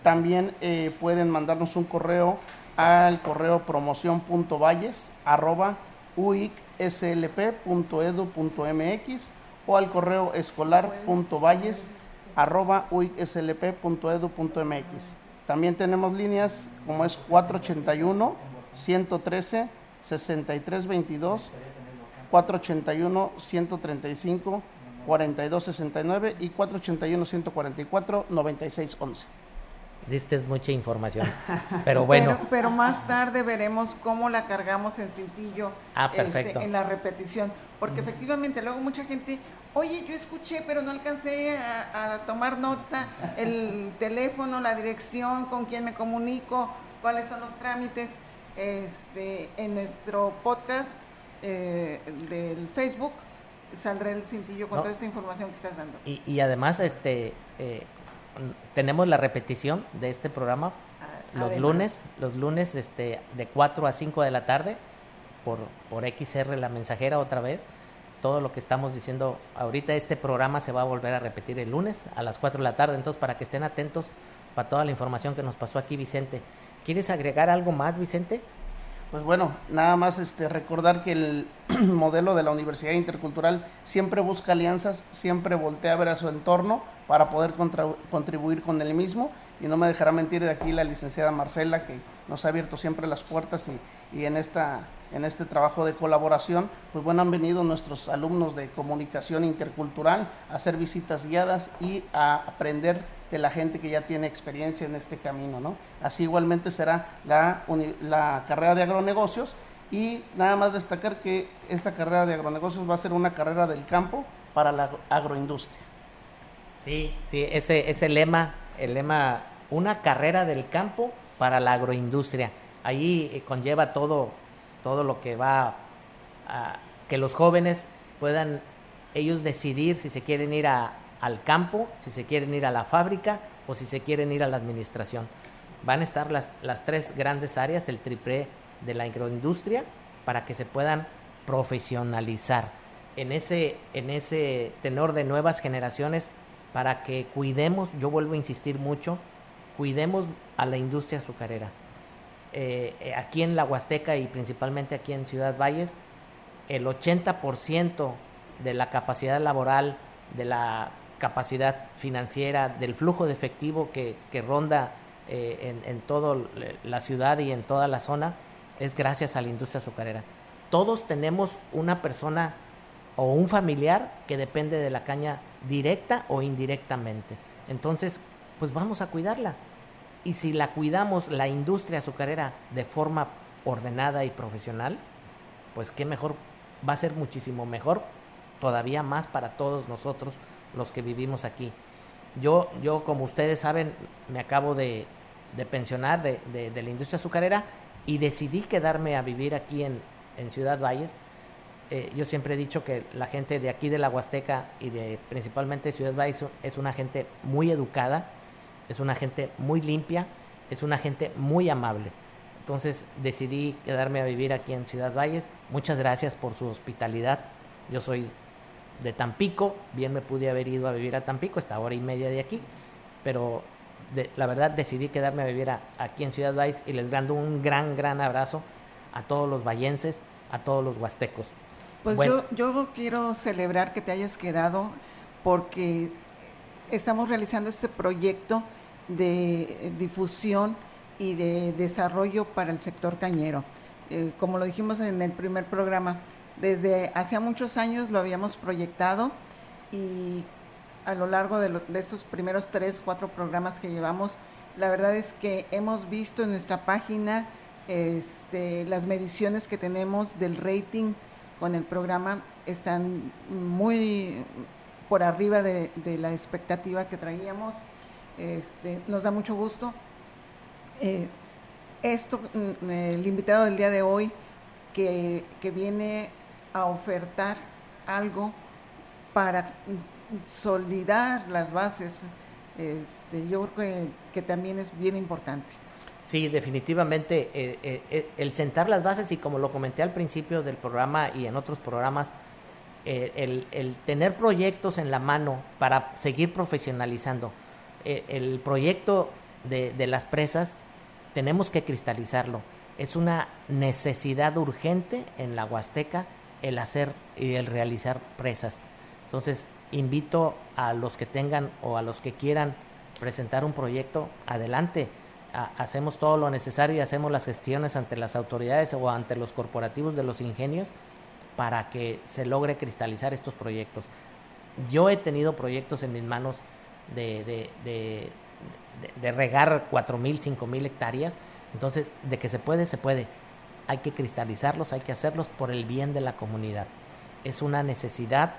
También eh, pueden mandarnos un correo al correo promoción.valles arroba uicslp.edu.mx o al correo escolar.valles arroba uicslp.edu.mx. También tenemos líneas como es 481 113 6322 481 135 4269 y 481 144 9611. Diste mucha información. Pero bueno. Pero, pero más tarde veremos cómo la cargamos en cintillo Ah, este, perfecto. en la repetición. Porque efectivamente luego mucha gente, oye, yo escuché, pero no alcancé a, a tomar nota, el teléfono, la dirección, con quién me comunico, cuáles son los trámites. Este, en nuestro podcast eh, del Facebook saldrá el cintillo con No. toda esta información que estás dando. Y, y además, este, eh, tenemos la repetición de este programa los además. lunes, los lunes este, de 4 a 5 de la tarde por, por XR La Mensajera otra vez. Todo lo que estamos diciendo ahorita, este programa se va a volver a repetir el lunes a las 4 de la tarde. Entonces, para que estén atentos para toda la información que nos pasó aquí, Vicente. ¿Quieres agregar algo más, Vicente? Pues bueno, nada más este, recordar que el modelo de la Universidad Intercultural siempre busca alianzas, siempre voltea a ver a su entorno para poder contribuir con el mismo. Y no me dejará mentir de aquí la licenciada Marcela, que nos ha abierto siempre las puertas y, y en, esta, en este trabajo de colaboración, pues bueno, han venido nuestros alumnos de comunicación intercultural a hacer visitas guiadas y a aprender de la gente que ya tiene experiencia en este camino, ¿no? Así igualmente será la, la carrera de agronegocios y nada más destacar que esta carrera de agronegocios va a ser una carrera del campo para la agro- agroindustria. Sí, sí, ese, ese lema, el lema, una carrera del campo para la agroindustria. Ahí eh, conlleva todo, todo lo que va a que los jóvenes puedan ellos decidir si se quieren ir a- al campo, si se quieren ir a la fábrica o si se quieren ir a la administración. Van a estar las, las tres grandes áreas del triple de la agroindustria para que se puedan profesionalizar en ese, en ese tenor de nuevas generaciones para que cuidemos, yo vuelvo a insistir mucho, cuidemos a la industria azucarera. Eh, eh, aquí en la Huasteca y principalmente aquí en Ciudad Valles, el 80% de la capacidad laboral, de la capacidad financiera, del flujo de efectivo que, ronda eh, en, en toda la ciudad y en toda la zona, es gracias a la industria azucarera. Todos tenemos una persona o un familiar que depende de la caña directa o indirectamente. Entonces, pues vamos a cuidarla. Y si la cuidamos, la industria azucarera, de forma ordenada y profesional, pues qué mejor, va a ser muchísimo mejor, todavía más para todos nosotros los que vivimos aquí. Yo, yo como ustedes saben, me acabo de, pensionar de, de- de la industria azucarera y decidí quedarme a vivir aquí en, en Ciudad Valles. Eh, yo siempre he dicho que la gente de aquí de la Huasteca y de principalmente Ciudad Valles es una gente muy educada, es una gente muy limpia, es una gente muy amable. Entonces decidí quedarme a vivir aquí en Ciudad Valles. Muchas gracias por su hospitalidad. Yo soy de Tampico, bien me pude haber ido a vivir a Tampico, esta hora y media de aquí, pero de- la verdad decidí quedarme a vivir a- aquí en Ciudad Valles y les mando un gran, gran abrazo a todos los vallenses, a todos los huastecos. Pues Bueno. yo, yo quiero celebrar que te hayas quedado porque estamos realizando este proyecto de difusión y de desarrollo para el sector cañero. Eh, como lo dijimos en el primer programa, desde hace muchos años lo habíamos proyectado y a lo largo de, lo- de estos primeros tres, cuatro programas que llevamos, la verdad es que hemos visto en nuestra página Este, las mediciones que tenemos del rating con el programa están muy por arriba de, la expectativa que traíamos. Este, nos da mucho gusto. Eh, esto, mm, el invitado del día de hoy, que, viene a ofertar algo para solidar las bases, este, yo creo que también es bien importante. Sí, definitivamente eh, eh, eh, el sentar las bases y como lo comenté al principio del programa y en otros programas, el, tener proyectos en la mano para seguir profesionalizando. el proyecto de, de, las presas tenemos que cristalizarlo. Es una necesidad urgente en la Huasteca el hacer y el realizar presas. Entonces, invito a los que tengan o a los que quieran presentar un proyecto, adelante hacemos todo lo necesario y hacemos las gestiones ante las autoridades o ante los corporativos de los ingenios para que se logre cristalizar estos proyectos. Yo he tenido proyectos en mis manos de, de, de, de regar 4.000, 5.000 hectáreas, entonces de que se puede, se puede. Hay que cristalizarlos, hay que hacerlos por el bien de la comunidad. Es una necesidad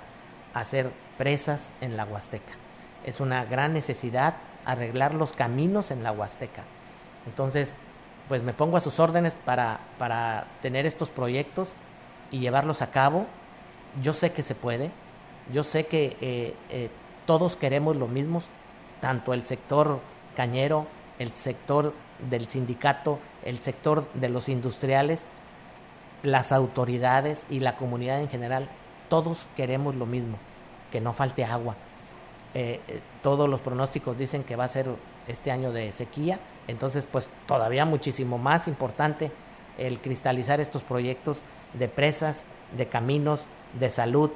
hacer presas en la Huasteca. Es una gran necesidad arreglar los caminos en la Huasteca. Entonces, pues me pongo a sus órdenes para, para tener estos proyectos y llevarlos a cabo. Yo sé que se puede, yo sé que eh, eh, todos queremos lo mismo, tanto el sector cañero, el sector del sindicato, el sector de los industriales, las autoridades y la comunidad en general, todos queremos lo mismo, que no falte agua. Eh, todos los pronósticos dicen que va a ser este año de sequía, entonces pues todavía muchísimo más importante el cristalizar estos proyectos de presas, de caminos, de salud,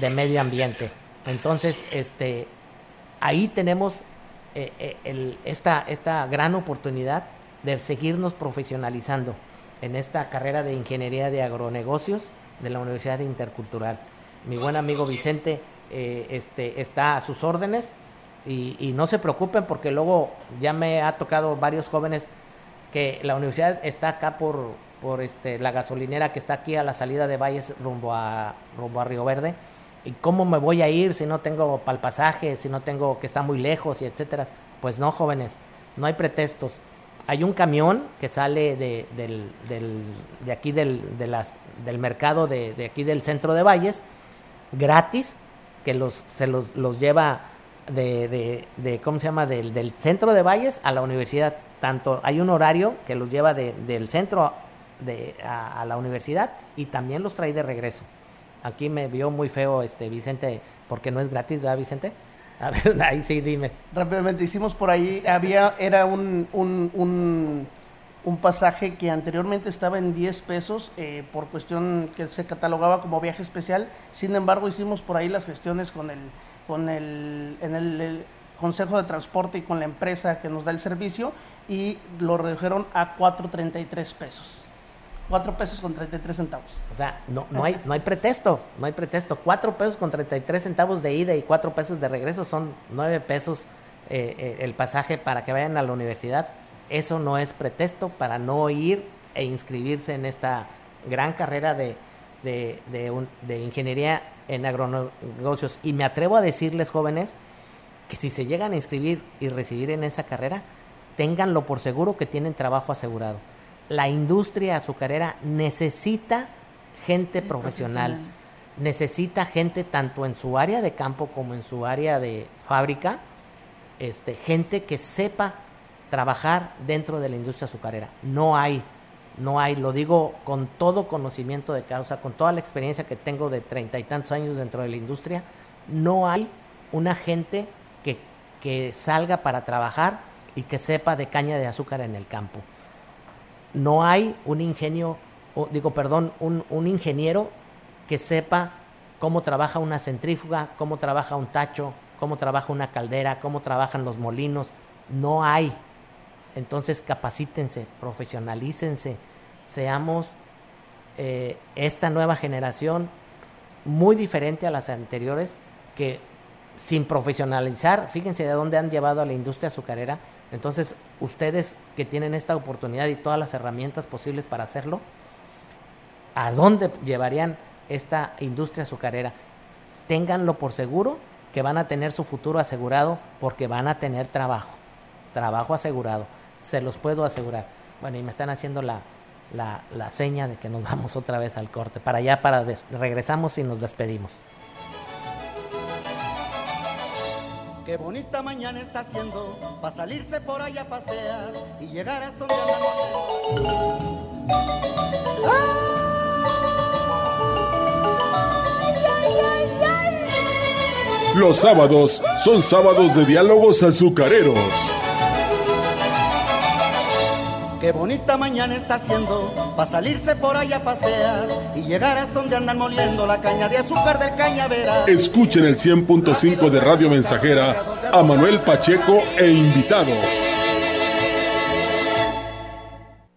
de medio ambiente. Entonces, este, ahí tenemos eh, eh, esta, esta gran oportunidad de seguirnos profesionalizando en esta carrera de ingeniería de agronegocios de la Universidad Intercultural. Mi buen amigo Vicente eh, este, está a sus órdenes y, no se preocupen porque luego ya me ha tocado varios jóvenes que la universidad está acá por, por este, la gasolinera que está aquí a la salida de Valles rumbo a, rumbo a Río Verde. ¿Y cómo me voy a ir si no tengo para el pasaje, si no tengo que está muy lejos y etcétera? Pues no, jóvenes, no hay pretextos. Hay un camión que sale de, del, de aquí del, de las, del mercado de, de, aquí del centro de Valles, gratis, que los, se los, los lleva de, de, ¿cómo se llama? Del, del, centro de Valles a la universidad. Tanto hay un horario que los lleva del centro de, a, la universidad y también los trae de regreso. Aquí me vio muy feo este Vicente, porque no es gratis, ¿verdad, Vicente? A ver, ahí sí, dime. Rápidamente, hicimos por ahí, había, era un, un, un, pasaje que anteriormente estaba en 10 pesos eh, por cuestión que se catalogaba como viaje especial. Sin embargo, hicimos por ahí las gestiones con el con el, en el, Consejo de Transporte y con la empresa que nos da el servicio y lo redujeron a 4.33 pesos. 4 pesos con 33 centavos. O sea, no, no, hay, no hay pretexto, no hay pretexto. 4 pesos con 33 centavos de ida y 4 pesos de regreso son 9 pesos eh, eh, el pasaje para que vayan a la universidad. Eso no es pretexto para no ir e inscribirse en esta gran carrera de, de, de, ingeniería en agronegocios. Y me atrevo a decirles, jóvenes, que si se llegan a inscribir y recibir en esa carrera, ténganlo por seguro que tienen trabajo asegurado. La industria azucarera necesita gente profesional, necesita gente tanto en su área de campo como en su área de fábrica, este, gente que sepa trabajar dentro de la industria azucarera. No hay no hay, lo digo con todo conocimiento de causa, con toda la experiencia que tengo de treinta y tantos años dentro de la industria, no hay una gente que, que salga para trabajar y que sepa de caña de azúcar en el campo. No hay un ingenio, digo, perdón, un, ingeniero que sepa cómo trabaja una centrífuga, cómo trabaja un tacho, cómo trabaja una caldera, cómo trabajan los molinos. No hay. Entonces capacítense, profesionalícense, seamos eh, esta nueva generación muy diferente a las anteriores que sin profesionalizar, fíjense de dónde han llevado a la industria azucarera, entonces ustedes que tienen esta oportunidad y todas las herramientas posibles para hacerlo, ¿a dónde llevarían esta industria azucarera? Ténganlo por seguro que van a tener su futuro asegurado porque van a tener trabajo, trabajo asegurado, se los puedo asegurar. Bueno, y me están haciendo la, la, la seña de que nos vamos otra vez al corte. Para allá, para regresamos y nos despedimos. Qué bonita mañana está haciendo para salirse por allá a pasear y llegar hasta donde Los sábados son sábados de diálogos azucareros. Qué bonita mañana está haciendo para salirse por allá a pasear y llegar hasta donde andan moliendo la caña de azúcar del cañavera. Escuchen el 100.5 de Radio Mensajera a Manuel Pacheco e invitados.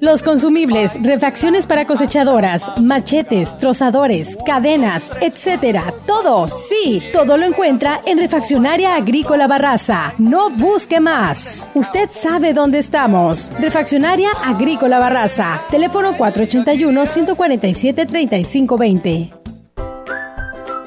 Los consumibles, refacciones para cosechadoras, machetes, trozadores, cadenas, etcétera. Todo, sí, todo lo encuentra en Refaccionaria Agrícola Barraza. No busque más. Usted sabe dónde estamos. Refaccionaria Agrícola Barraza. Teléfono 481 147 3520.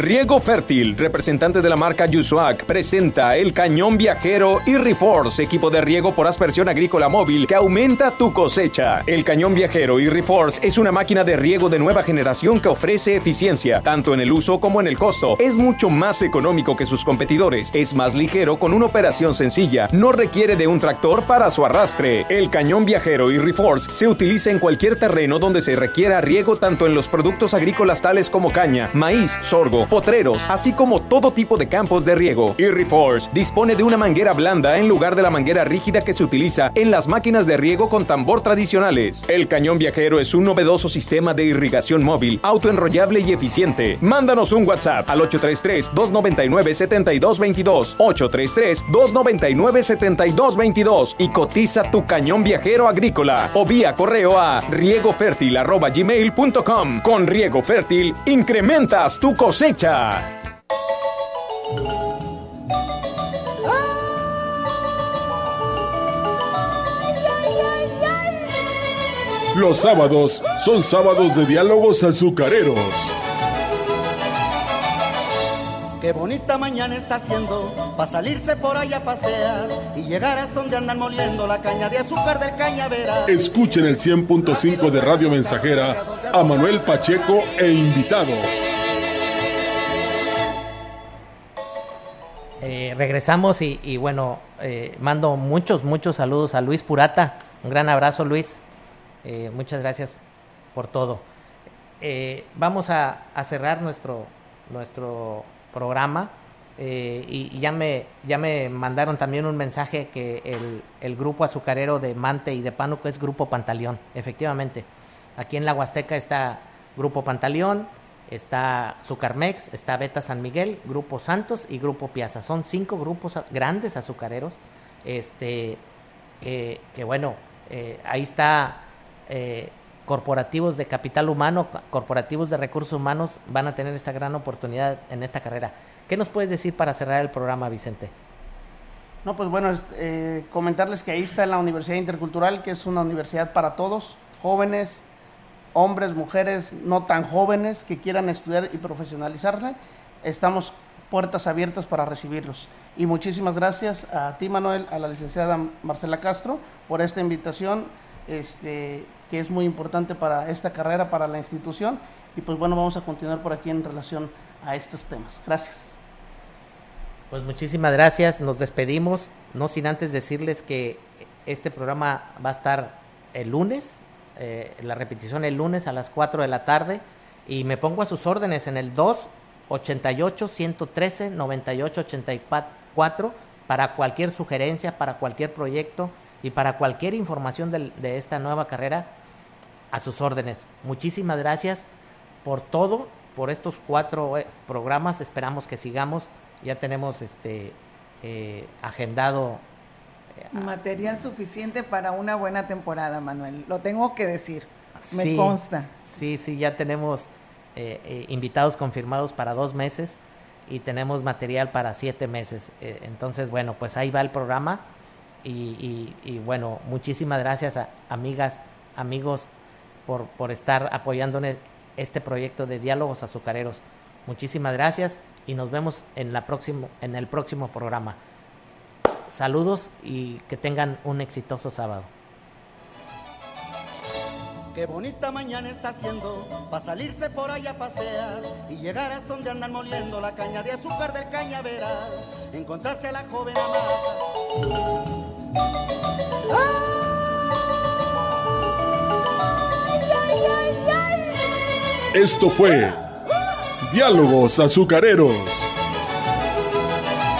Riego Fértil, representante de la marca Yusuac, presenta el cañón viajero y Reforce, equipo de riego por aspersión agrícola móvil que aumenta tu cosecha. El cañón viajero y Reforce es una máquina de riego de nueva generación que ofrece eficiencia, tanto en el uso como en el costo. Es mucho más económico que sus competidores, es más ligero con una operación sencilla, no requiere de un tractor para su arrastre. El cañón viajero y Reforce se utiliza en cualquier terreno donde se requiera riego tanto en los productos agrícolas tales como caña, maíz, sorgo, potreros, así como todo tipo de campos de riego. Irriforce dispone de una manguera blanda en lugar de la manguera rígida que se utiliza en las máquinas de riego con tambor tradicionales. El cañón viajero es un novedoso sistema de irrigación móvil, autoenrollable y eficiente. Mándanos un WhatsApp al 833-299-7222, 833-299-7222 y cotiza tu cañón viajero agrícola o vía correo a riegofértil.gmail.com. Con Riego Fértil, incrementas tu cosecha. Los sábados son sábados de diálogos azucareros. Qué bonita mañana está haciendo para salirse por allá a pasear y llegar hasta donde andan moliendo la caña de azúcar del cañavera. Escuchen el 100.5 de Radio Mensajera a Manuel Pacheco e invitados. Regresamos y, bueno, eh, mando muchos, muchos saludos a Luis Purata. Un gran abrazo, Luis. Eh, muchas gracias por todo. vamos a, cerrar nuestro, nuestro programa. Y, ya, me, ya me mandaron también un mensaje que el, el, grupo azucarero de Mante y de Pánuco es Grupo Pantaleón, efectivamente. Aquí en la Huasteca está Grupo Pantaleón, está Zucarmex, está Beta San Miguel, Grupo Santos y Grupo Piazza. Son cinco grupos grandes azucareros. Este, que, bueno, eh, ahí está eh, corporativos de capital humano, corporativos de recursos humanos van a tener esta gran oportunidad en esta carrera. ¿Qué nos puedes decir para cerrar el programa, Vicente? No, pues bueno, eh, comentarles que ahí está la Universidad Intercultural, que es una universidad para todos, jóvenes, hombres, mujeres no tan jóvenes que quieran estudiar y profesionalizarle, estamos puertas abiertas para recibirlos. Y muchísimas gracias a ti, Manuel, a la licenciada Marcela Castro, por esta invitación. Este, que es muy importante para esta carrera, para la institución. Y pues bueno, vamos a continuar por aquí en relación a estos temas. Gracias. Pues muchísimas gracias, nos despedimos, no sin antes decirles que este programa va a estar el lunes, eh, la repetición el lunes a las 4 de la tarde y me pongo a sus órdenes en el 288 113 98 84 para cualquier sugerencia, para cualquier proyecto y para cualquier información de esta nueva carrera a sus órdenes. Muchísimas gracias por todo, por estos cuatro eh, programas. Esperamos que sigamos. Ya tenemos este eh, agendado material suficiente para una buena temporada, Manuel. Lo tengo que decir. Me consta. Sí, sí, ya tenemos invitados confirmados para dos meses y tenemos material para siete meses. entonces, bueno, pues ahí va el programa. Y, y bueno, muchísimas gracias a amigas, amigos por, por estar apoyando este proyecto de diálogos azucareros. Muchísimas gracias y nos vemos en, la próximo, en el próximo programa. Saludos y que tengan un exitoso sábado. Qué bonita mañana está haciendo para salirse por allá a pasear y llegar hasta donde andan moliendo la caña de azúcar del cañaveral, encontrarse a la joven amada. Esto fue Diálogos Azucareros.